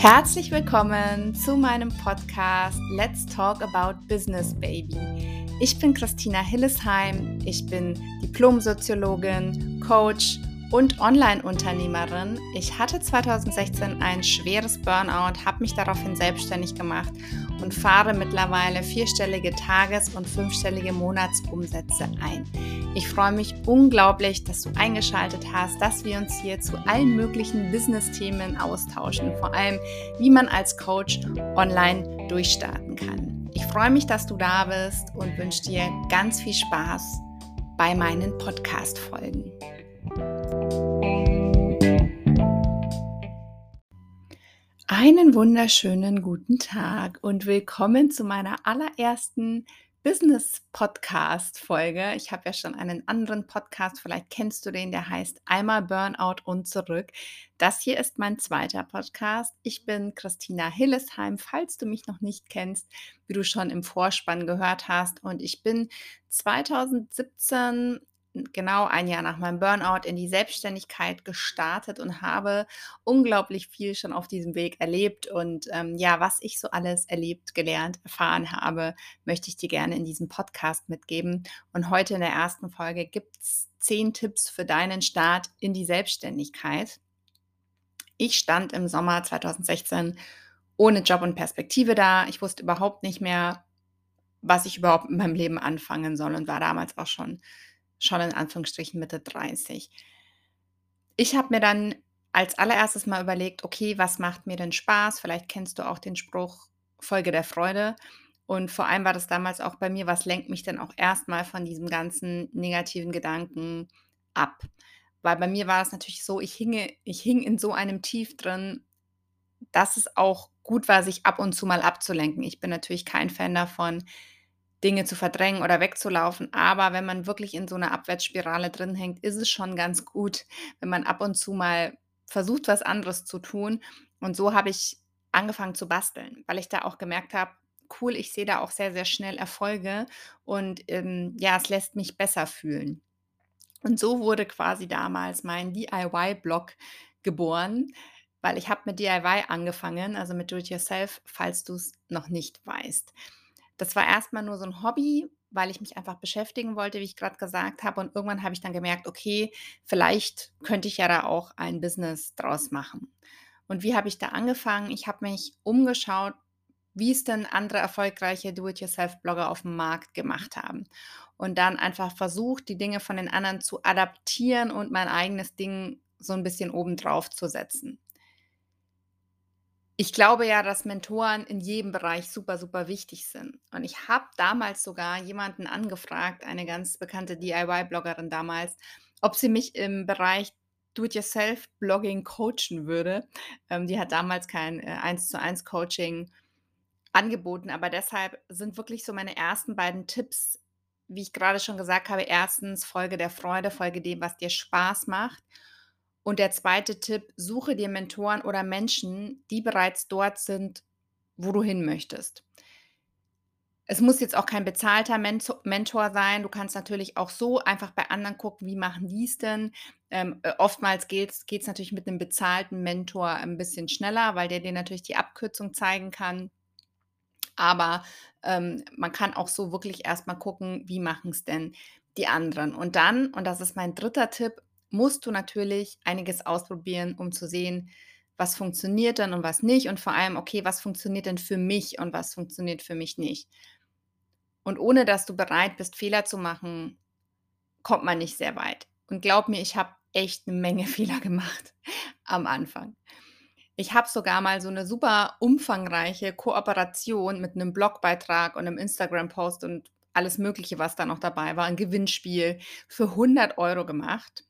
Herzlich willkommen zu meinem Podcast Let's Talk About Business Baby. Ich bin Christina Hillesheim, ich bin Diplomsoziologin, Coach und Online-Unternehmerin. Ich hatte 2016 ein schweres Burnout, habe mich daraufhin selbstständig gemacht und fahre mittlerweile vierstellige Tages- und fünfstellige Monatsumsätze ein. Ich freue mich unglaublich, dass du eingeschaltet hast, dass wir uns hier zu allen möglichen Business-Themen austauschen, vor allem wie man als Coach online durchstarten kann. Ich freue mich, dass du da bist und wünsche dir ganz viel Spaß bei meinen Podcast-Folgen. Einen wunderschönen guten Tag und willkommen zu meiner allerersten Business Podcast Folge. Ich habe ja schon einen anderen Podcast, vielleicht kennst du den, der heißt Einmal Burnout und zurück. Das hier ist mein zweiter Podcast. Ich bin Christina Hillesheim, falls du mich noch nicht kennst, wie du schon im Vorspann gehört hast. Und ich bin 2017 genau ein Jahr nach meinem Burnout in die Selbstständigkeit gestartet und habe unglaublich viel schon auf diesem Weg erlebt. Und ähm, ja, was ich so alles erlebt, gelernt, erfahren habe, möchte ich dir gerne in diesem Podcast mitgeben. Und heute in der ersten Folge gibt es zehn Tipps für deinen Start in die Selbstständigkeit. Ich stand im Sommer 2016 ohne Job und Perspektive da. Ich wusste überhaupt nicht mehr, was ich überhaupt in meinem Leben anfangen soll und war damals auch schon schon in Anführungsstrichen Mitte 30. Ich habe mir dann als allererstes mal überlegt, okay, was macht mir denn Spaß? Vielleicht kennst du auch den Spruch Folge der Freude. Und vor allem war das damals auch bei mir, was lenkt mich denn auch erstmal von diesem ganzen negativen Gedanken ab? Weil bei mir war es natürlich so, ich hinge, ich hing in so einem Tief drin, dass es auch gut war, sich ab und zu mal abzulenken. Ich bin natürlich kein Fan davon, Dinge zu verdrängen oder wegzulaufen. Aber wenn man wirklich in so einer Abwärtsspirale drin hängt, ist es schon ganz gut, wenn man ab und zu mal versucht, was anderes zu tun. Und so habe ich angefangen zu basteln, weil ich da auch gemerkt habe, cool, ich sehe da auch sehr, sehr schnell Erfolge und ähm, ja, es lässt mich besser fühlen. Und so wurde quasi damals mein DIY-Blog geboren, weil ich habe mit DIY angefangen, also mit Do-it-yourself, falls du es noch nicht weißt. Das war erstmal nur so ein Hobby, weil ich mich einfach beschäftigen wollte, wie ich gerade gesagt habe. Und irgendwann habe ich dann gemerkt, okay, vielleicht könnte ich ja da auch ein Business draus machen. Und wie habe ich da angefangen? Ich habe mich umgeschaut, wie es denn andere erfolgreiche Do-it-yourself-Blogger auf dem Markt gemacht haben. Und dann einfach versucht, die Dinge von den anderen zu adaptieren und mein eigenes Ding so ein bisschen obendrauf zu setzen. Ich glaube ja, dass Mentoren in jedem Bereich super, super wichtig sind. Und ich habe damals sogar jemanden angefragt, eine ganz bekannte DIY-Bloggerin damals, ob sie mich im Bereich Do-it-yourself-Blogging coachen würde. Ähm, die hat damals kein äh, 1 zu 1 Coaching angeboten, aber deshalb sind wirklich so meine ersten beiden Tipps, wie ich gerade schon gesagt habe, erstens Folge der Freude, Folge dem, was dir Spaß macht. Und der zweite Tipp, suche dir Mentoren oder Menschen, die bereits dort sind, wo du hin möchtest. Es muss jetzt auch kein bezahlter Mentor sein. Du kannst natürlich auch so einfach bei anderen gucken, wie machen die es denn. Ähm, äh, oftmals geht es natürlich mit einem bezahlten Mentor ein bisschen schneller, weil der dir natürlich die Abkürzung zeigen kann. Aber ähm, man kann auch so wirklich erstmal gucken, wie machen es denn die anderen. Und dann, und das ist mein dritter Tipp, musst du natürlich einiges ausprobieren, um zu sehen, was funktioniert dann und was nicht und vor allem, okay, was funktioniert denn für mich und was funktioniert für mich nicht. Und ohne dass du bereit bist, Fehler zu machen, kommt man nicht sehr weit. Und glaub mir, ich habe echt eine Menge Fehler gemacht am Anfang. Ich habe sogar mal so eine super umfangreiche Kooperation mit einem Blogbeitrag und einem Instagram-Post und alles Mögliche, was da noch dabei war, ein Gewinnspiel für 100 Euro gemacht.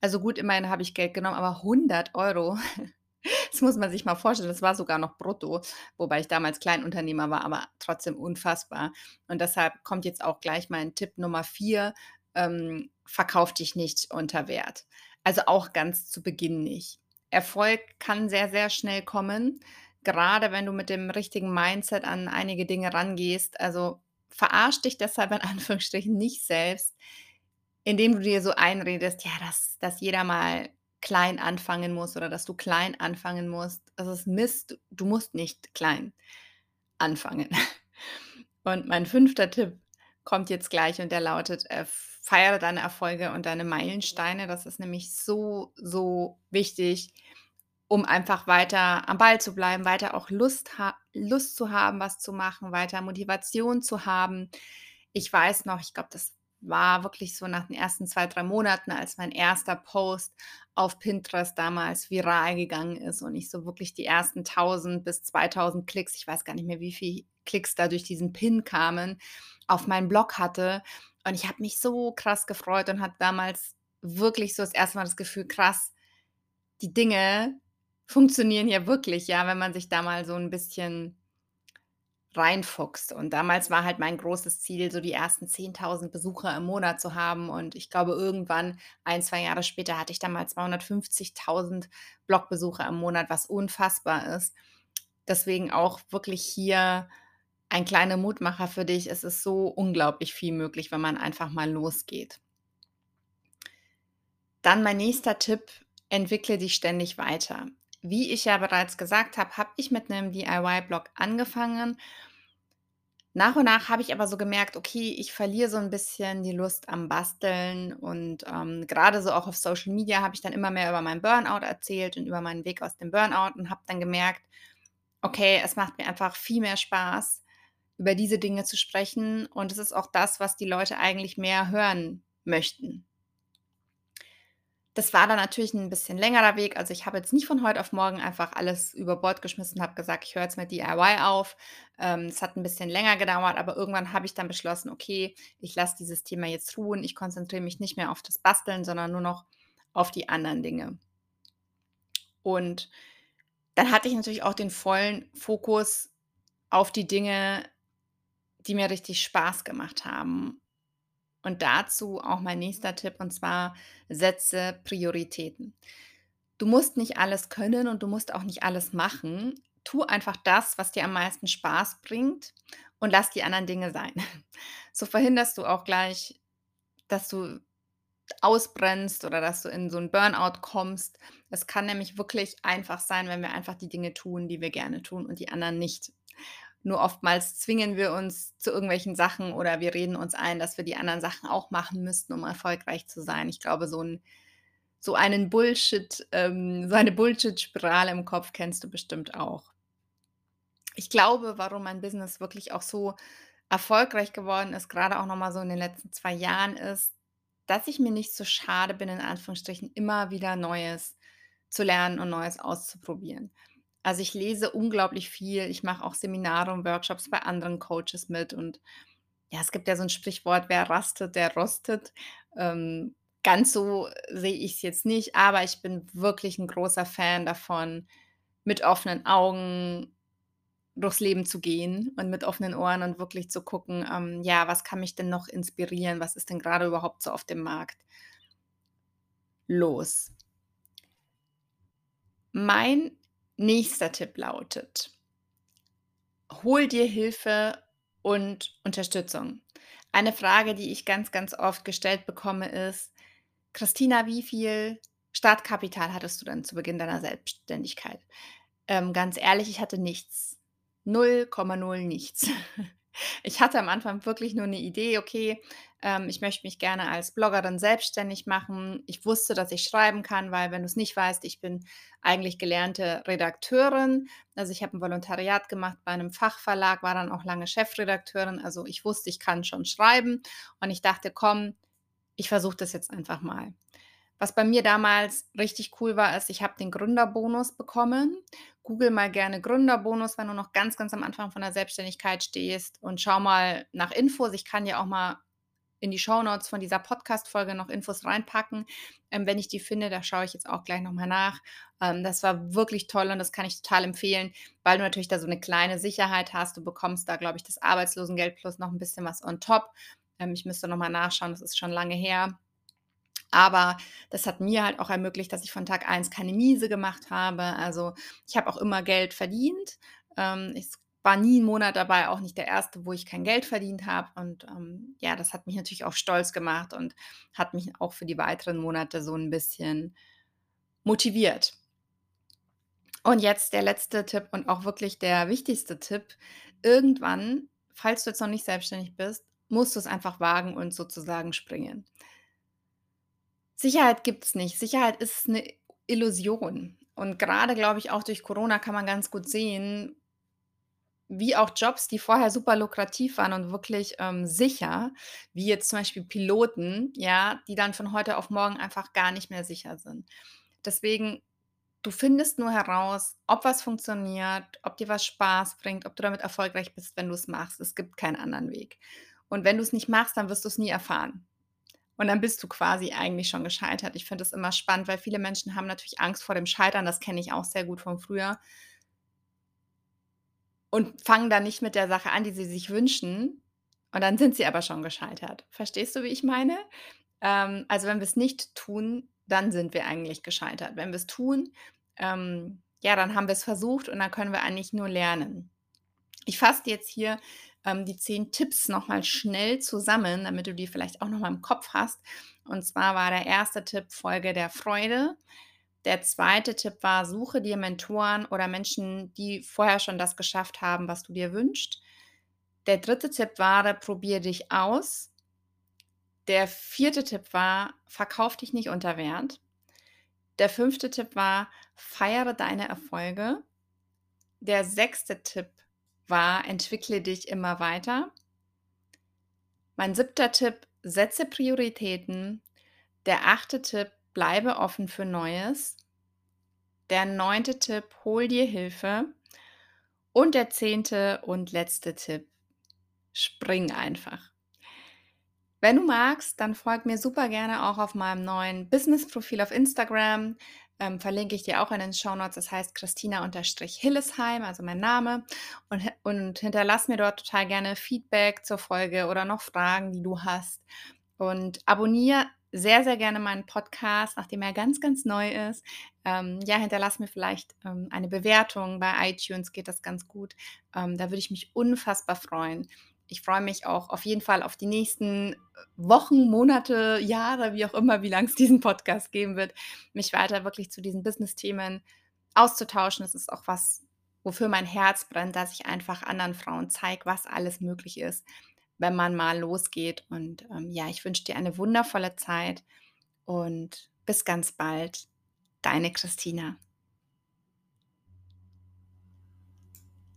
Also gut, immerhin habe ich Geld genommen, aber 100 Euro, das muss man sich mal vorstellen, das war sogar noch brutto, wobei ich damals Kleinunternehmer war, aber trotzdem unfassbar. Und deshalb kommt jetzt auch gleich mein Tipp Nummer 4, ähm, verkauf dich nicht unter Wert. Also auch ganz zu Beginn nicht. Erfolg kann sehr, sehr schnell kommen, gerade wenn du mit dem richtigen Mindset an einige Dinge rangehst. Also verarsch dich deshalb in Anführungsstrichen nicht selbst indem du dir so einredest, ja, dass, dass jeder mal klein anfangen musst oder dass du klein anfangen musst. Das ist Mist. Du musst nicht klein anfangen. Und mein fünfter Tipp kommt jetzt gleich und der lautet, äh, feiere deine Erfolge und deine Meilensteine. Das ist nämlich so, so wichtig, um einfach weiter am Ball zu bleiben, weiter auch Lust, ha Lust zu haben, was zu machen, weiter Motivation zu haben. Ich weiß noch, ich glaube, das war wirklich so nach den ersten zwei, drei Monaten, als mein erster Post auf Pinterest damals viral gegangen ist und ich so wirklich die ersten 1000 bis 2000 Klicks, ich weiß gar nicht mehr, wie viele Klicks da durch diesen Pin kamen, auf meinen Blog hatte. Und ich habe mich so krass gefreut und hatte damals wirklich so das erste Mal das Gefühl, krass, die Dinge funktionieren ja wirklich, ja, wenn man sich da mal so ein bisschen reinfuchst. Und damals war halt mein großes Ziel, so die ersten 10.000 Besucher im Monat zu haben. Und ich glaube, irgendwann, ein, zwei Jahre später, hatte ich dann mal 250.000 Blogbesucher im Monat, was unfassbar ist. Deswegen auch wirklich hier ein kleiner Mutmacher für dich. Es ist so unglaublich viel möglich, wenn man einfach mal losgeht. Dann mein nächster Tipp, entwickle dich ständig weiter. Wie ich ja bereits gesagt habe, habe ich mit einem DIY-Blog angefangen. Nach und nach habe ich aber so gemerkt, okay, ich verliere so ein bisschen die Lust am Basteln und ähm, gerade so auch auf Social Media habe ich dann immer mehr über meinen Burnout erzählt und über meinen Weg aus dem Burnout und habe dann gemerkt, okay, es macht mir einfach viel mehr Spaß, über diese Dinge zu sprechen und es ist auch das, was die Leute eigentlich mehr hören möchten. Das war dann natürlich ein bisschen längerer Weg. Also, ich habe jetzt nicht von heute auf morgen einfach alles über Bord geschmissen und habe gesagt: „Ich höre jetzt mit DIY auf.“ Ähm, es hat ein bisschen länger gedauert, aber irgendwann habe ich dann beschlossen: „Okay, ich lasse dieses Thema jetzt ruhen. Ich konzentriere mich nicht mehr auf das Basteln, sondern nur noch auf die anderen Dinge.“ Und dann hatte ich natürlich auch den vollen Fokus auf die Dinge, die mir richtig Spaß gemacht haben. Und dazu auch mein nächster Tipp, und zwar setze Prioritäten. Du musst nicht alles können und du musst auch nicht alles machen. Tu einfach das, was dir am meisten Spaß bringt und lass die anderen Dinge sein. So verhinderst du auch gleich, dass du ausbrennst oder dass du in so 'n Burnout kommst. Es kann nämlich wirklich einfach sein, wenn wir einfach die Dinge tun, die wir gerne tun und die anderen nicht. Nur oftmals zwingen wir uns zu irgendwelchen Sachen oder wir reden uns ein, dass wir die anderen Sachen auch machen müssten, um erfolgreich zu sein. Ich glaube, so 'n so einen Bullshit ähm, so eine Bullshit-Spirale im Kopf kennst du bestimmt auch. Ich glaube, warum mein Business wirklich auch so erfolgreich geworden ist, grade auch noch mal so in den letzten 2 Jahren, ist, dass ich mir nicht so schade bin, in Anführungsstrichen, immer wieder Neues zu lernen und Neues auszuprobieren. Also, ich lese unglaublich viel. Ich mache auch Seminare und Workshops bei anderen Coaches mit und ja, es gibt ja so 'n Sprichwort: „Wer rastet, der rostet.“ Ähm, ganz so sehe ich's jetzt nicht, aber ich bin wirklich 'n großer Fan davon, mit offenen Augen durchs Leben zu gehen und mit offenen Ohren und wirklich zu gucken, ähm, ja, was kann mich denn noch inspirieren? Was ist denn grade überhaupt so auf dem Markt los? Mein nächster Tipp lautet: Hol dir Hilfe und Unterstützung. Eine Frage, die ich ganz, ganz oft gestellt bekomme, ist: „Christina, wie viel Startkapital hattest du denn zu Beginn deiner Selbstständigkeit?“ Ähm, ganz ehrlich, ich hatte nichts. 0,0 nichts. Ich hatte am Anfang wirklich nur 'ne Idee, okay, ähm, ich möchte mich gerne als Bloggerin selbstständig machen. Ich wusste, dass ich schreiben kann, weil wenn du's nicht weißt, ich bin eigentlich gelernte Redakteurin. Also, ich habe 'n Volontariat gemacht bei 'nem Fachverlag, war dann auch lange Chefredakteurin. Also, ich wusste, ich kann schon schreiben und ich dachte: „Komm, ich versuche das jetzt einfach mal.“ Was bei mir damals richtig cool war, ist, ich habe den Gründerbonus bekommen. Google mal gerne Gründerbonus, wenn du noch ganz, ganz am Anfang von der Selbstständigkeit stehst und schau mal nach Infos. Ich kann dir auch mal in die Shownotes von dieser Podcast-Folge noch Infos reinpacken. Ähm, wenn ich die finde, da schaue ich jetzt auch gleich noch mal nach. Ähm, das war wirklich toll und das kann ich total empfehlen, weil du natürlich da so 'ne kleine Sicherheit hast. Du bekommst da, glaube ich, das Arbeitslosengeld plus noch 'n bisschen was on top. Ähm, ich müsste noch mal nachschauen, das ist schon lange her. Aber das hat mir halt auch ermöglicht, dass ich von Tag 1 keine Miese gemacht habe. Also, ich habe auch immer Geld verdient. Ähm, es war nie 'n Monat dabei, auch nicht der erste, wo ich kein Geld verdient habe. Und, ähm, ja, das hat mich natürlich auch stolz gemacht und hat mich auch für die weiteren Monate so 'n bisschen motiviert. Und jetzt der letzte Tipp und auch wirklich der wichtigste Tipp. Irgendwann, falls du jetzt noch nicht selbstständig bist, musst du es einfach wagen und sozusagen springen. Sicherheit gibt's nicht. Sicherheit ist 'ne Illusion. Und grade, glaube ich, auch durch Corona kann man ganz gut sehen wie auch Jobs, die vorher super lukrativ waren und wirklich, ähm, sicher, wie jetzt zum Beispiel Piloten, ja, die dann von heute auf morgen einfach gar nicht mehr sicher sind. Deswegen, du findest nur heraus, ob was funktioniert, ob dir was Spaß bringt, ob du damit erfolgreich bist, wenn du's machst. Es gibt keinen anderen Weg. Und wenn du's nicht machst, dann wirst du's nie erfahren. Und dann bist du quasi eigentlich schon gescheitert. Ich finde das immer spannend, weil viele Menschen haben natürlich Angst vor dem Scheitern, das kenne ich auch sehr gut von früher und fangen dann nicht mit der Sache an, die sie sich wünschen, und dann sind sie aber schon gescheitert. Verstehst du, wie ich meine? Ähm, also, wenn wir's nicht tun, dann sind wir eigentlich gescheitert. Wenn wir's tun, ähm, ja, dann haben wir's versucht und dann können wir eigentlich nur lernen. Ich fasse jetzt hier, ähm, die 10 Tipps noch mal schnell zusammen, damit du die vielleicht auch noch mal im Kopf hast. Und zwar war der 1. Tipp: Folge der Freude. Der 2. Tipp war: Suche dir Mentoren oder Menschen, die vorher schon das geschafft haben, was du dir wünschst. Der 3. Tipp war: Probier dich aus. Der 4. Tipp war: Verkauf dich nicht unter Wert. Der 5. Tipp war: Feiere deine Erfolge. Der 6. Tipp war: Entwickle dich immer weiter. Mein 7. Tipp: Setze Prioritäten. Der 8. Tipp: Bleibe offen für Neues. Der 9. Tipp: Hol dir Hilfe. Und der 10. und letzte Tipp: Spring einfach. Wenn du magst, dann folge mir super gerne auch auf meinem neuen Businessprofil auf Instagram. Ähm, verlinke ich dir auch in den Shownotes. Das heißt Christina-Hillesheim, also mein Name. Und und hinterlass mir dort total gerne Feedback zur Folge oder noch Fragen, die du hast. Und abonniere sehr, sehr gerne meinen Podcast, nachdem er ganz, ganz neu ist. Ähm, ja, hinterlass mir vielleicht, ähm, eine Bewertung. Bei iTunes geht das ganz gut. Ähm, da würde ich mich unfassbar freuen. Ich freue mich auch auf jeden Fall auf die nächsten, äh, Wochen, Monate, Jahre, wie auch immer, wie lang es diesen Podcast geben wird, mich weiter wirklich zu diesen Business-Themen auszutauschen. Das ist auch was, wofür mein Herz brennt, dass ich einfach anderen Frauen zeige, was alles möglich ist, wenn man mal losgeht. Und, ähm, ja, ich wünsche dir eine wundervolle Zeit und bis ganz bald. Deine Christina.